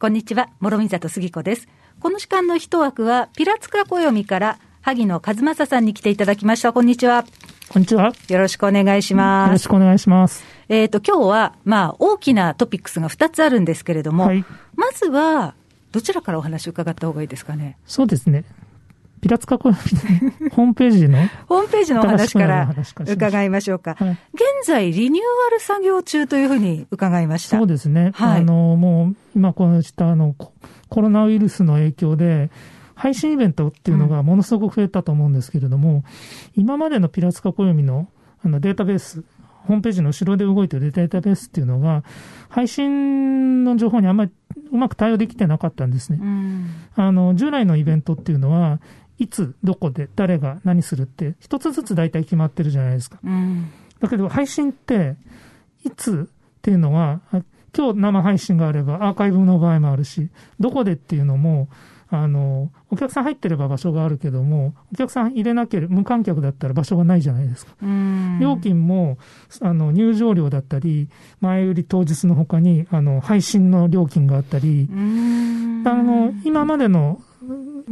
こんにちは、諸見里杉子です。この時間の一枠は、ピラツカ暦から、萩野和正さんに来ていただきました。こんにちは。こんにちは。よろしくお願いします。よろしくお願いします。えっ、と、今日は、まあ、大きなトピックスが2つあるんですけれども、はいまずは、どちらからお話を伺った方がいいですかね？そうですね。ピラツカ暦のホームページの、ホームページのお話から伺いましょうか。はい現在、リニューアル作業中というふうに伺いました。そうですね。はいあの、もう、今このしたあの、ココロナウイルスの影響で、配信イベントっていうのがものすごく増えたと思うんですけれども、今までのピラツカ暦のあのデータベース、ホームページの後ろで動いてるデータベースっていうのが、配信の情報にあんまりうまく対応できてなかったんですね。うん。あの、従来のイベントっていうのは、いつ、どこで、誰が何するって、一つずつ大体決まってるじゃないですか。うん。だけど、配信って、いつっていうのは、あ今日生配信があれば、アーカイブの場合もあるし、どこでっていうのも、あの、お客さん入ってれば場所があるけども、お客さん入れなければ、無観客だったら場所がないじゃないですか。うん。料金も、あの、入場料だったり、前売り当日の他に、あの、配信の料金があったり、うん。あの、今までの、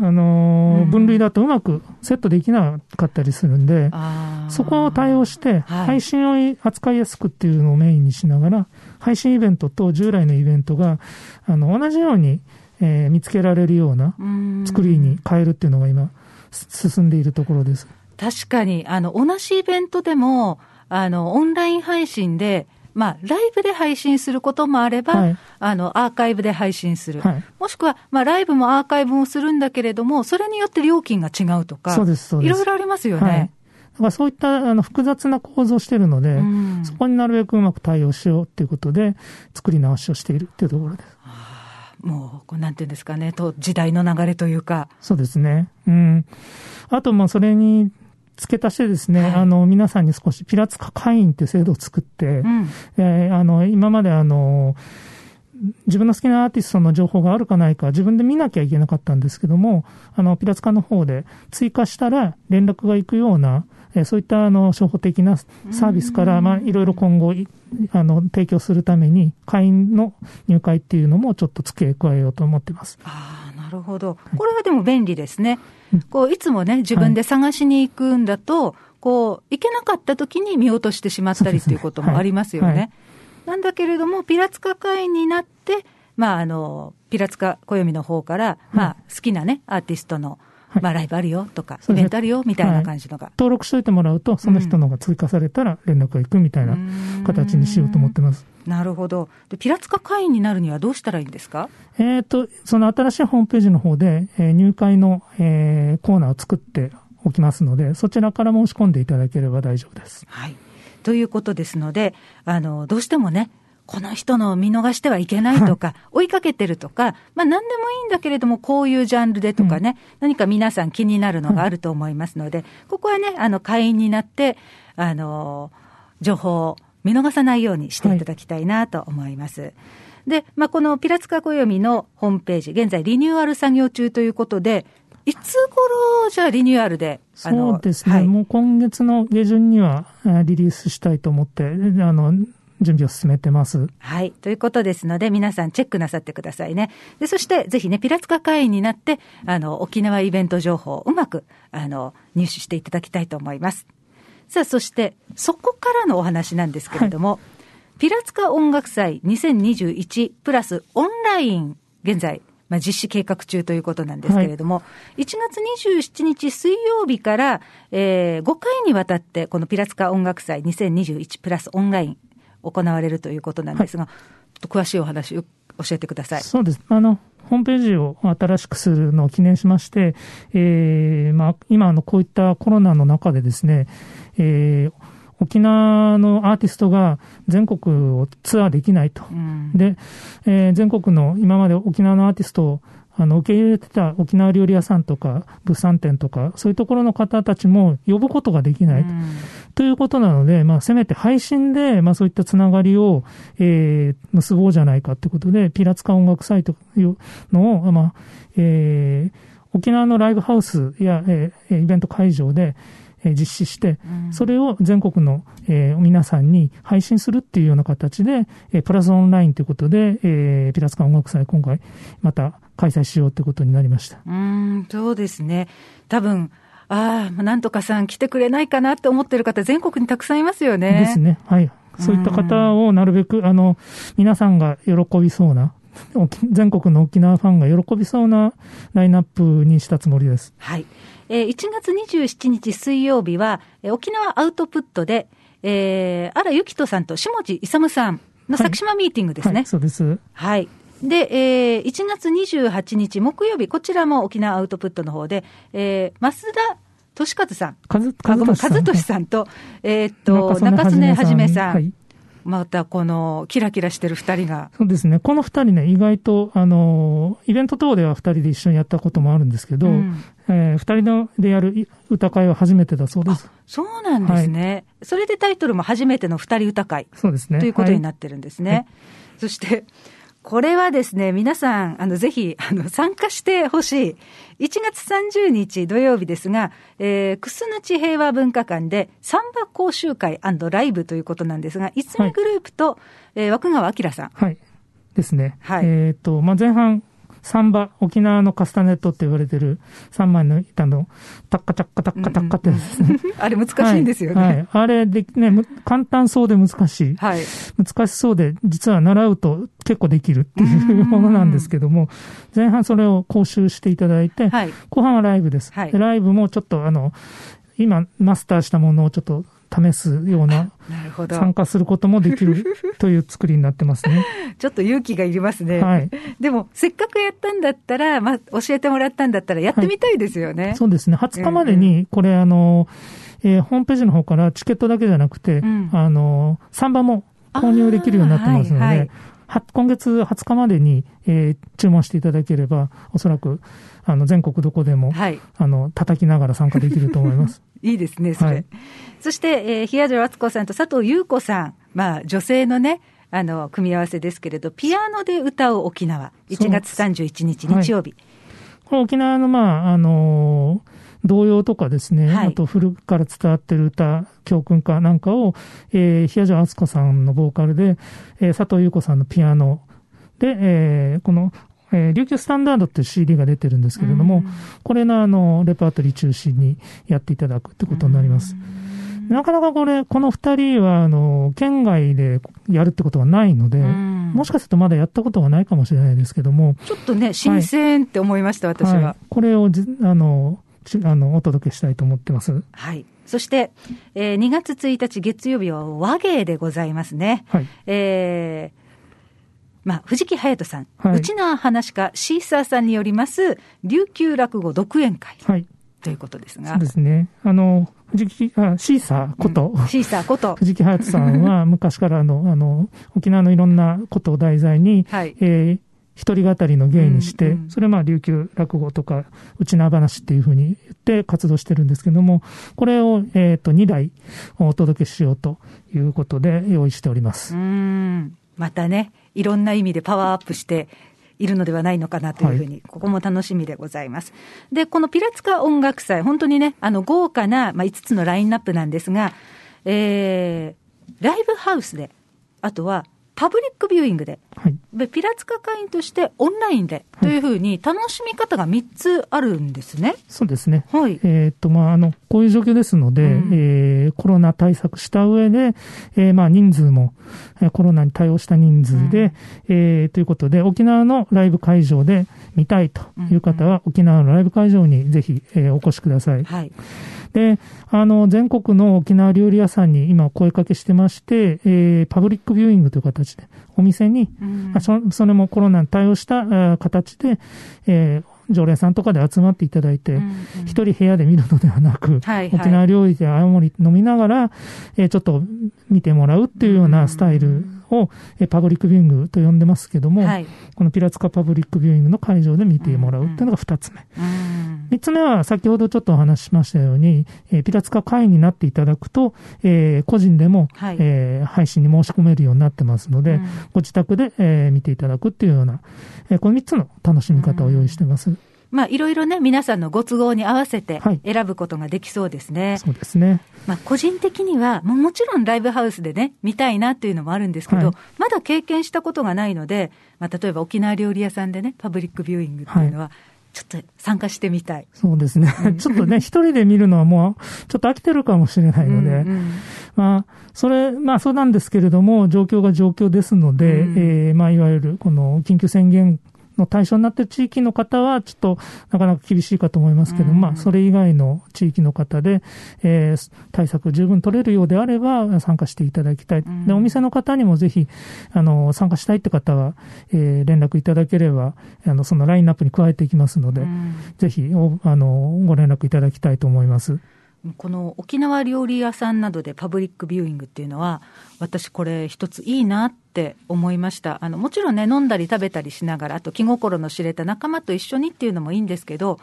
あのうん。分類だとうまくセットできなかったりするんで、そこを対応して、はい。配信を扱いやすくっていうのをメインにしながら、配信イベントと従来のイベントが、あの、同じように、えー見つけられるようなうん。作りに変えるっていうのが今、す進んでいるところです。確かに、あの、同じイベントでも、あの、オンライン配信で、まあ、ライブで配信することもあれば、はいあの、アーカイブで配信する。はいもしくは、まあ、ライブもアーカイブもするんだけれども、それによって料金が違うとか、そうですそうですいろいろありますよはい。ね。だからそういったあの複雑な構造をしているので、うんそこになるべくうまく対応しようっていうことで、作り直しをしているっていうところです。もう、こうなんていうんですかね、と時代の流れというか。そうですね。うん。あと、まあ、それに付け足してですね、はいあの、皆さんに少しピラツカ会員っていう制度を作って、うん。えーあの、今まであの、自分の好きなアーティストの情報があるかないか自分で見なきゃいけなかったんですけども、あの、ピラツカの方で追加したら連絡が行くような、えーそういったあの、初歩的なサービスから、まあ、いろいろ今後い、あの、提供するために、会員の入会っていうのもちょっと付け加えようと思ってます。ああ、なるほど。これはでも便利ですねうん。こう、いつもね、自分で探しに行くんだと、こう、行けなかった時に見落としてしまったりっていうこともありますよね。はいはいなんだけれども、ピラツカ会員になって、まあ、あの、ピラツカ暦の方から、まあ、好きなね、アーティストの、はいまあ、ライブあるよとか、イベントあるよみたいな感じのが。登録しといてもらうと、その人のが追加されたら連絡が行くみたいな形にしようと思ってます。なるほど。で、ピラツカ会員になるにはどうしたらいいんですか？えっ、と、その新しいホームページの方で、えー入会の、えーコーナーを作っておきますので、そちらから申し込んでいただければ大丈夫です。はい。ということですので、あの、どうしてもね、この人の見逃してはいけないとか、追いかけてるとか、まあ何でもいいんだけれども、こういうジャンルでとかね、何か皆さん気になるのがあると思いますので、ここはね、あの、会員になって、あの、情報を見逃さないようにしていただきたいなと思います。で、まあ、このピラツカ暦のホームページ、現在リニューアル作業中ということで、いつ頃、じゃあリニューアルで、あのそうですね、はい。もう今月の下旬にはえーリリースしたいと思って、あの、準備を進めてます。はい。ということですので、皆さんチェックなさってくださいね。で、そして、ぜひね、ピラツカ会員になって、あの、沖縄イベント情報をうまく、あの、入手していただきたいと思います。さあ、そして、そこからのお話なんですけれども、ピラツカ音楽祭2021プラスオンライン、現在、まあ、実施計画中ということなんですけれども、1月27日水曜日から、えー5回にわたって、このピラツカ音楽祭2021プラスオンライン行われるということなんですが、ちょっと詳しいお話を教えてください。そうです。あの、ホームページを新しくするのを記念しまして、えー、まあ、今のこういったコロナの中でですね、えー、沖縄のアーティストが全国をツアーできないと。うんで、えー全国の今まで沖縄のアーティストをあの受け入れてた沖縄料理屋さんとか物産展とかそういうところの方たちも呼ぶことができない。と,、うん。ということなので、まあ、せめて配信で、まあ、そういったつながりを、えー結ぼうじゃないかということでピラツカ音楽祭というのを、まあえー沖縄のライブハウスや、えーイベント会場で、えー実施して、それを全国の、えー皆さんに配信するっていうような形で、えープラスオンラインということで、えーピラツカ音楽祭今回また開催しようということになりました。うーん、そうですね。多分、ああ、なんとかさん来てくれないかなって思ってる方、全国にたくさんいますよね。ですね。はい。そういった方をなるべく、あの、皆さんが喜びそうな、沖全国の沖縄ファンが喜びそうなラインナップにしたつもりです。はい。えー1月27日水曜日は、えー沖縄アウトプットで、えー、荒ゆきとさんと下地勇さんの先島ミーティングですね。はい、そうです。はい。で、えー、1月28日木曜日、こちらも沖縄アウトプットの方で、えー、増田俊和さん。和俊さんと、えーっと、中曽根はじめさん。はい。またこのキラキラしてる二人が。そうですね。この二人ね、意外と、あの、イベント等では二人で一緒にやったこともあるんですけど、うんえー二人のでやる歌会は初めてだそうです。そうなんですね。それでタイトルも初めての二人歌会そうですね。ということにっなってるんですね。はいそして、これはですね、皆さん、あの、ぜひ、あの、参加してほしい。1月30日土曜日ですが、えー、くすぬち平和文化館で、サンバ講習会ライブということなんですが、いつみグループと、えー、枠川明さん。はい。ですね。はいえっ、と、まあ、前半、サンバ、沖縄のカスタネットって言われてる3枚の板の、タッカタッカタッカタッカってですね。あれ難しいんですよね。はい。はいあれで、ね、む簡単そうで難しい。はい。難しそうで、実は習うと結構できるっていうものなんですけども、前半それを講習していただいて、はい。後半はライブです。はいでライブもちょっとあの、今マスターしたものをちょっと試すような、な。参加することもできる という作りになってますね。ちょっと勇気がいりますね。はい。でも、せっかくやったんだったら、まあ、教えてもらったんだったら、やってみたいですよね。そうですね。20日までに、これあの、えーホームページの方からチケットだけじゃなくて、うんあの、サンバも購入できるようになってますので、はいはいは今月20日までに、えー注文していただければ、おそらく、あの、全国どこでも、はい。あの、叩きながら参加できると思います。いいですね、それ。はいそして、えー、平城敦子さんと佐藤優子さん。まあ、女性のね、あの、組み合わせですけれど、ピアノで歌う沖縄。1月31日日曜日。これ沖縄の、まあ、あのー童謡とかですね、はいあと古くから伝わってる歌、教訓歌なんかを、えー、平城敦子さんのボーカルで、えー佐藤優子さんのピアノで、えーこの、えー琉球スタンダードっていう CD が出てるんですけれども、うんこれのあの、レパートリー中心にやっていただくってことになります。なかなかこれ、この二人は、あの、県外でやるってことはないので、うんもしかするとまだやったことがないかもしれないですけども、ちょっとね、新鮮って思いました、私は。い、これをじあのちあのお届けしたいと思ってます。はい。そして、えー2月1日月曜日は和芸でございますね。はい。えーまあ、藤木隼人さん、はい内縄話家シーサーさんによります、琉球落語独演会はい。ということですが。そうですね。あの、藤木、あシーサーこと、うんシーサーこと。藤木隼人さんは 昔からの、あの、沖縄のいろんなことを題材に、はい。えー一人語りの芸にして、うんうんそれまあ琉球落語とか内縄話っていうふうに言って活動してるんですけども、これを、えっ、と、2台お届けしようということで用意しております。うーん。またね、いろんな意味でパワーアップしているのではないのかなというふうに、ここも楽しみでございます。で、このピラツカ音楽祭、本当にね、あの、豪華な、まあ、5つのラインナップなんですが、えー、ライブハウスで、あとは、パブリックビューイングで、はい。でピラツカ会員としてオンラインでというふうに楽しみ方が3つあるんですね。そうですね。はい。えーっと、まあ、あの、こういう状況ですので、うんえーコロナ対策した上で、えーまあ、人数も、えーコロナに対応した人数で、えーということで、沖縄のライブ会場で見たいという方は、沖縄のライブ会場にぜひ、えーお越しください。はい。で、あの、全国の沖縄料理屋さんに今声かけしてまして、えーパブリックビューイングという形で、お店に、うん。まあそそれもコロナに対応した形で、えー常連さんとかで集まっていただいて、一人部屋で見るのではなく、はいはい。沖縄料理で青森飲みながら、えーちょっと見てもらうっていうようなスタイルを、えーパブリックビューイングと呼んでますけども、はい。このピラツカパブリックビューイングの会場で見てもらうっていうのが二つ目。うん三つ目は先ほどちょっとお話ししましたように、えーピラツカ会員になっていただくと、えー個人でも、はいえー配信に申し込めるようになってますので、うんご自宅で、えー見ていただくっていうような、えーこの三つの楽しみ方を用意してます。まあ、いろいろね、皆さんのご都合に合わせてはい選ぶことができそうですね。そうですね。まあ、個人的には、もちろんライブハウスでね、見たいなっていうのもあるんですけど、はいまだ経験したことがないので、まあ、例えば沖縄料理屋さんでね、パブリックビューイングっていうのは、ちょっと参加してみたい。そうですね。ちょっとね、一人で見るのはもう、ちょっと飽きてるかもしれないので、うんうんまあ、それ、まあそうなんですけれども、状況が状況ですので、うんえーまあいわゆるこの緊急宣言の対象になっている地域の方は、ちょっとなかなか厳しいかと思いますけど、うんまあそれ以外の地域の方で、えー対策十分取れるようであれば、参加していただきたい。んで、お店の方にもぜひ、あの、参加したいって方は、えー連絡いただければ、あの、そのラインナップに加えていきますので、うんぜひお、あの、ご連絡いただきたいと思います。この沖縄料理屋さんなどでパブリックビューイングっていうのは、私、これ、一ついいなって思いましたあのもちろんね、飲んだり食べたりしながら、あと気心の知れた仲間と一緒にっていうのもいいんですけど、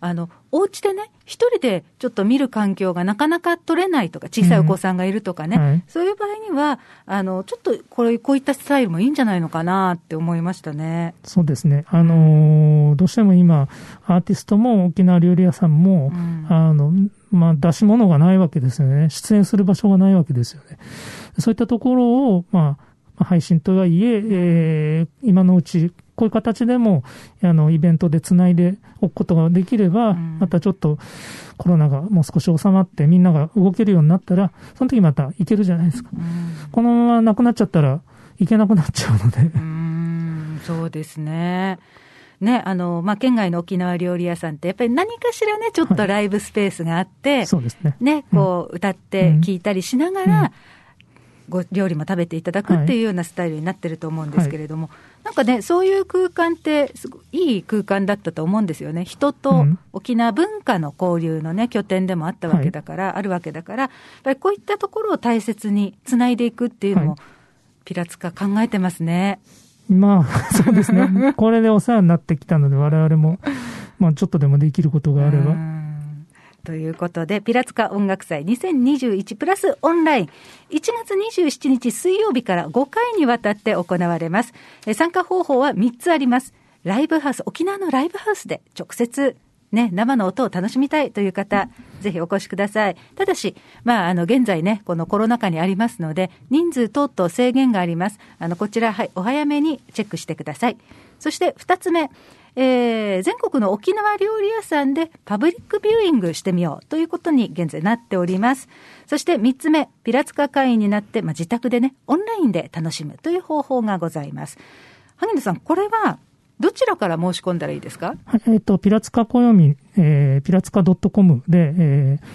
あのお家でね、一人でちょっと見る環境がなかなか取れないとか、小さいお子さんがいるとかね、うんはいそういう場合には、あのちょっとこれこういったスタイルもいいんじゃないのかなって思いましたね。そうですね。あのーどうしても今、アーティストも沖縄料理屋さんも、うんあの、まあ、出し物がないわけですよね。出演する場所がないわけですよね。そういったところを、まあ、まあ配信とはいえ、えー今のうち、こういう形でも、あの、イベントでつないでおくことができれば、うんまたちょっとコロナがもう少し収まってみんなが動けるようになったら、その時また行けるじゃないですか。うんこのままなくなっちゃったら、行けなくなっちゃうので。うそうですね。ね、あの、まあ、県外の沖縄料理屋さんって、やっぱり何かしらね、ちょっとライブスペースがあって、そうですね。ね、こう、歌ってうん。聞いたりしながら、うん。ご料理も食べていただくっていうようなスタイルになってると思うんですけれども、なんかね、そういう空間って、すごいいい空間だったと思うんですよね。人うとん。沖縄文化の交流のね、拠点でもあったわけだから、あるわけだから、やっぱりこういったところを大切につないでいくっていうのも、はい。ピラツカ考えてますね。まあ、そうですね。これでお世話になってきたので、我々も、まあ、ちょっとでもできることがあれば。ということで、ピラツカ音楽祭2021プラスオンライン、1月27日水曜日から5回にわたって行われます。参加方法は3つあります。ライブハウス、沖縄のライブハウスで直接、ね、生の音を楽しみたいという方、ぜひお越しください。ただし、まあ、あの、現在ね、このコロナ禍にありますので、人数等々制限があります。あの、こちら、はい、お早めにチェックしてください。そして、二つ目、えー全国の沖縄料理屋さんでパブリックビューイングしてみようということに現在なっております。そして三つ目、ピラツカ会員になって、まあ、自宅でね、オンラインで楽しむという方法がございます。萩野さん、これはどちらから申し込んだらいいですか？はいえっ、と、ピラツカ暦、えー、ピラツカ .com で、えー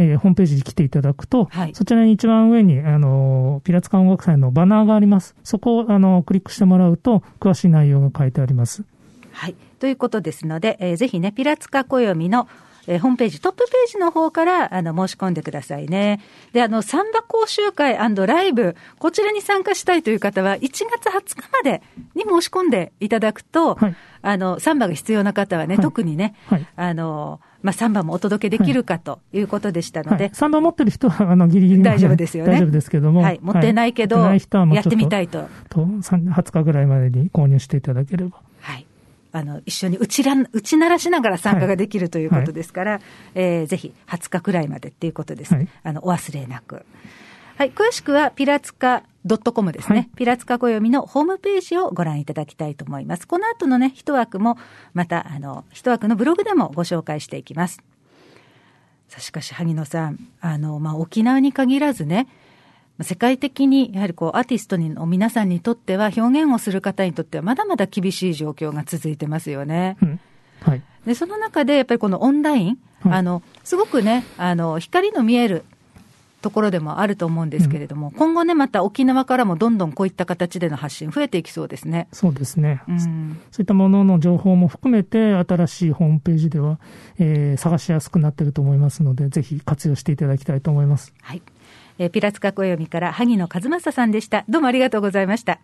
えーホームページに来ていただくと、はいそちらに一番上に、あの、ピラツカ音楽祭のバナーがあります。そこを、あの、クリックしてもらうと、詳しい内容が書いてあります。はい。ということですので、えーぜひね、ピラツカ暦の、えーホームページ、トップページの方から、あの、申し込んでくださいね。で、あの、サンバ講習会ライブ、こちらに参加したいという方は、1月20日までに申し込んでいただくと、はいあの、サンバが必要な方はね、はい特にね、はいあの、まあ、サンバもお届けできるかということでしたので、はい。3番持ってる人は、あの、ギリギリ大丈夫ですよね大丈夫ですけども。はい、持ってないけど、やってみたいいと。と、20日ぐらいまでに購入していただければ。はい。あの、一緒に打ちらん打ち鳴らしながら参加ができるということですから、えーぜひ20日くらいまでっていうことです。はいあの、お忘れなく。はい。詳しくは、ピラツカ .com ですね。はいピラツカ暦のホームページをご覧いただきたいと思います。この後のね、一枠も、また、あの、一枠のブログでもご紹介していきます。さあしかし、萩野さん、あの、まあ、沖縄に限らずね、世界的にやはりこうアーティストの皆さんにとっては、表現をする方にとっては、まだまだ厳しい状況が続いてますよね。うん。はい。で、その中でやっぱりこのオンライン、はいあの、すごくね、あの、光の見えるところでもあると思うんですけれども、今後ね、また沖縄からもどんどんこういった形での発信増えていきそうですね。そうですね。うん。そういったものの情報も含めて、新しいホームページでは、えー探しやすくなっていると思いますので、ぜひ活用していただきたいと思います。はい。えーピラツカ暦から萩野和正さんでした。どうもありがとうございました。